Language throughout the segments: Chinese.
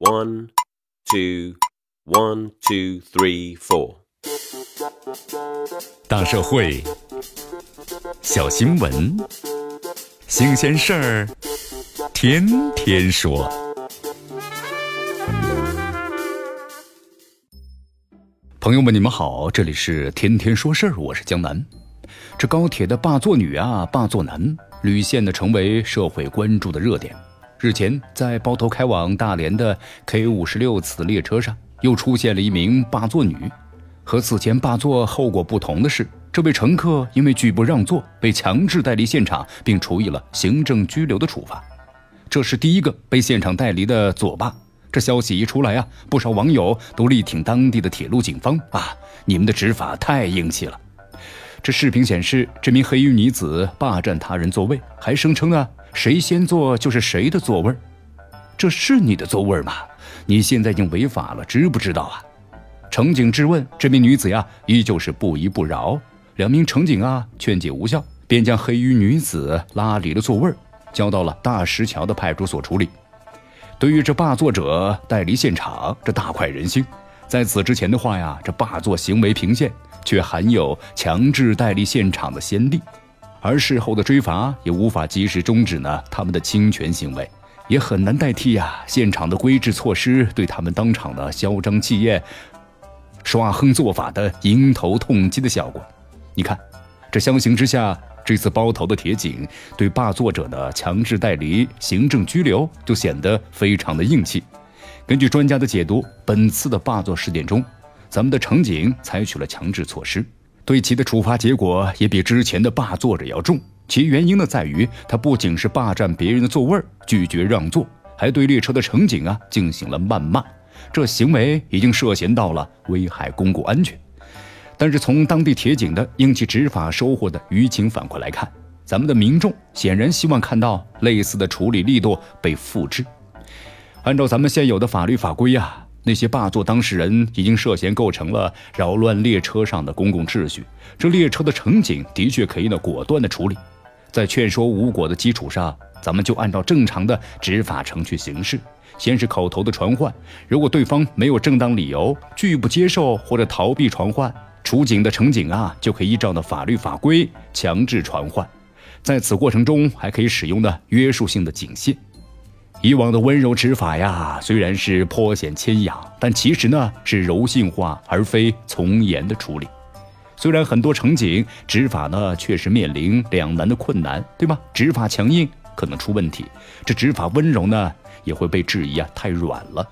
One, two, one, two, three, four。大社会，小新闻，新鲜事儿，天天说。朋友们，你们好，这里是天天说事儿，我是江南。这高铁的霸座女啊，霸座男屡现的成为社会关注的热点。日前，在包头开往大连的 K 五十六次列车上，又出现了一名霸座女。和此前霸座后果不同的是，这位乘客因为拒不让座，被强制带离现场，并处以了行政拘留的处罚。这是第一个被现场带离的左霸。这消息一出来啊，不少网友都力挺当地的铁路警方啊，你们的执法太硬气了。这视频显示，这名黑衣女子霸占他人座位，还声称啊，谁先坐就是谁的座位这是你的座位吗？你现在已经违法了，知不知道啊？乘警质问这名女子呀，依旧是不依不饶。两名乘警啊，劝解无效，便将黑衣女子拉离了座位交到了大石桥的派出所处理。对于这霸座者带离现场，这大快人心。在此之前的话呀，这霸座行为频现。却含有强制带离现场的先例，而事后的追罚也无法及时终止呢他们的侵权行为，也很难代替呀现场的规制措施对他们当场的嚣张气焰、耍横做法的迎头痛击的效果。你看，这相形之下，这次包头的铁警对霸座者的强制带离、行政拘留就显得非常的硬气。根据专家的解读，本次的霸座事件中。咱们的乘警采取了强制措施，对其的处罚结果也比之前的霸座者要重。其原因呢，在于他不仅是霸占别人的座位拒绝让座，还对列车的乘警啊进行了谩骂。这行为已经涉嫌到了危害公共安全。但是从当地铁警的应急执法收获的舆情反馈来看，咱们的民众显然希望看到类似的处理力度被复制。按照咱们现有的法律法规呀。那些霸座当事人已经涉嫌构成了扰乱列车上的公共秩序，这列车的乘警的确可以呢果断的处理，在劝说无果的基础上，咱们就按照正常的执法程序行事。先是口头的传唤，如果对方没有正当理由拒不接受或者逃避传唤，处警的乘警啊就可以依照的法律法规强制传唤，在此过程中还可以使用的约束性的警线。以往的温柔执法呀，虽然是颇显谦仰，但其实呢是柔性化而非从严的处理。虽然很多乘警执法呢确实面临两难的困难，对吧？执法强硬可能出问题，这执法温柔呢也会被质疑啊太软了。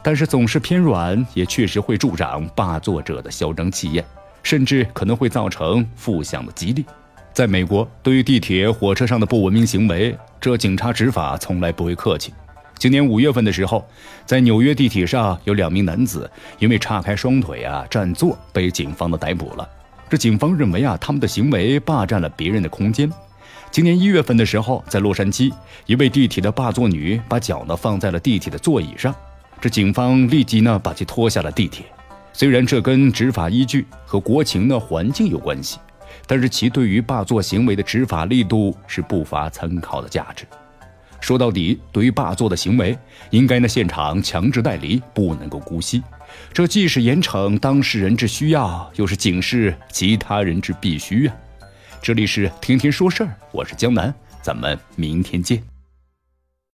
但是总是偏软，也确实会助长霸座者的嚣张气焰，甚至可能会造成负向的激励。在美国，对于地铁、火车上的不文明行为，这警察执法从来不会客气。今年五月份的时候，在纽约地铁上有两名男子因为岔开双腿啊占座，被警方的逮捕了。这警方认为啊，他们的行为霸占了别人的空间。今年一月份的时候，在洛杉矶，一位地铁的霸座女把脚呢放在了地铁的座椅上，这警方立即呢把其拖下了地铁。虽然这跟执法依据和国情的环境有关系。但是其对于霸座行为的执法力度是不乏参考的价值。说到底，对于霸座的行为，应该呢现场强制带离，不能够姑息。这既是严惩当事人之需要，又是警示其他人之必须啊！这里是天天说事儿，我是江南，咱们明天见。